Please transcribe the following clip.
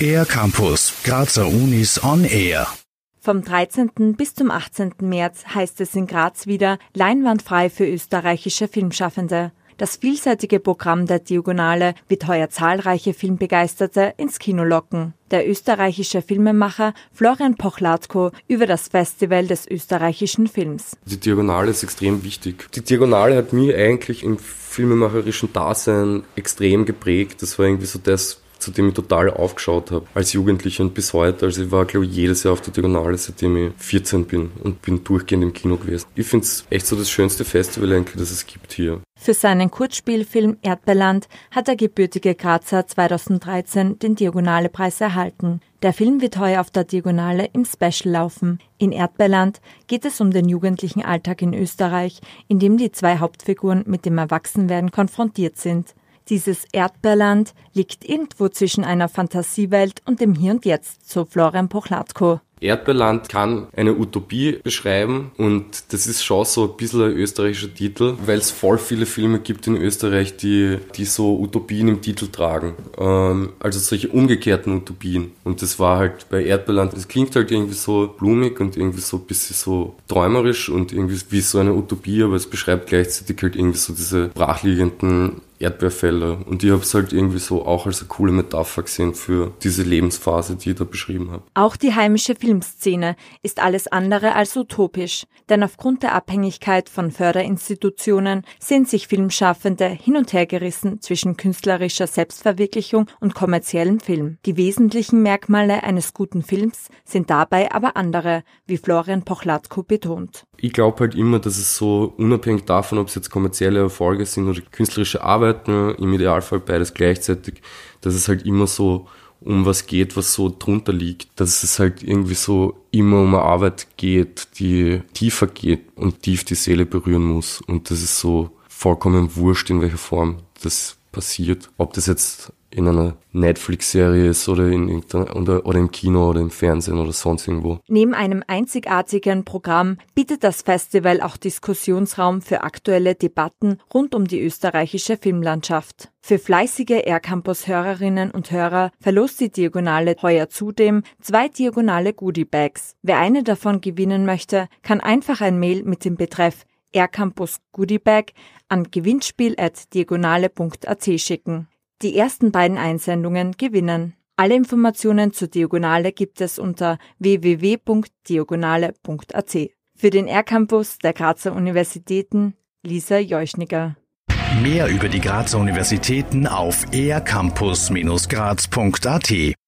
Air Campus, Grazer Unis on Air. Vom 13. bis zum 18. März heißt es in Graz wieder Leinwandfrei für österreichische Filmschaffende. Das vielseitige Programm der Diagonale wird heuer zahlreiche Filmbegeisterte ins Kino locken. Der österreichische Filmemacher Florian Pochlatko über das Festival des österreichischen Films. Die Diagonale ist extrem wichtig. Die Diagonale hat mir eigentlich im filmemacherischen Dasein extrem geprägt. Das war irgendwie so das, zu dem ich total aufgeschaut habe als Jugendlicher und bis heute. Also ich war, glaube ich, jedes Jahr auf der Diagonale, seitdem ich 14 bin und bin durchgehend im Kino gewesen. Ich finde es echt so das schönste Festival eigentlich, das es gibt hier. Für seinen Kurzspielfilm Erdbeerland hat der gebürtige Grazer 2013 den Diagonale-Preis erhalten. Der Film wird heuer auf der Diagonale im Special laufen. In Erdbeerland geht es um den jugendlichen Alltag in Österreich, in dem die zwei Hauptfiguren mit dem Erwachsenwerden konfrontiert sind. Dieses Erdbeerland liegt irgendwo zwischen einer Fantasiewelt und dem Hier und Jetzt, so Florian Pochlatko. Erdbeerland kann eine Utopie beschreiben und das ist schon so ein bisschen ein österreichischer Titel, weil es voll viele Filme gibt in Österreich, die, die so Utopien im Titel tragen. Ähm, also solche umgekehrten Utopien. Und das war halt bei Erdbeerland, das klingt halt irgendwie so blumig und irgendwie so ein bisschen so träumerisch und irgendwie wie so eine Utopie, aber es beschreibt gleichzeitig halt irgendwie so diese brachliegenden Erdbeerfelder. Und ich habe es halt irgendwie so auch als eine coole Metapher gesehen für diese Lebensphase, die ich da beschrieben habe. Auch die heimische Filmszene ist alles andere als utopisch, denn aufgrund der Abhängigkeit von Förderinstitutionen sehen sich Filmschaffende hin und her gerissen zwischen künstlerischer Selbstverwirklichung und kommerziellem Film. Die wesentlichen Merkmale eines guten Films sind dabei aber andere, wie Florian Pochlatko betont. Ich glaube halt immer, dass es so unabhängig davon, ob es jetzt kommerzielle Erfolge sind oder künstlerische Arbeiten, im Idealfall beides gleichzeitig, dass es halt immer so um was geht, was so drunter liegt, dass es halt irgendwie so immer um eine Arbeit geht, die tiefer geht und tief die Seele berühren muss. Und das ist so vollkommen wurscht, in welcher Form das passiert. Ob das jetzt in einer Netflix-Serie ist oder, in, oder, oder im Kino oder im Fernsehen oder sonst irgendwo. Neben einem einzigartigen Programm bietet das Festival auch Diskussionsraum für aktuelle Debatten rund um die österreichische Filmlandschaft. Für fleißige Aircampus-Hörerinnen und Hörer verlost die Diagonale heuer zudem zwei diagonale Goodie-Bags. Wer eine davon gewinnen möchte, kann einfach ein Mail mit dem Betreff Aircampus Goodiebag an gewinnspiel.diagonale.at schicken die ersten beiden Einsendungen gewinnen. Alle Informationen zur Diagonale gibt es unter www.diagonale.at. Für den R-Campus der Grazer Universitäten Lisa Jeuschniger. Mehr über die Grazer Universitäten auf ercampus-graz.at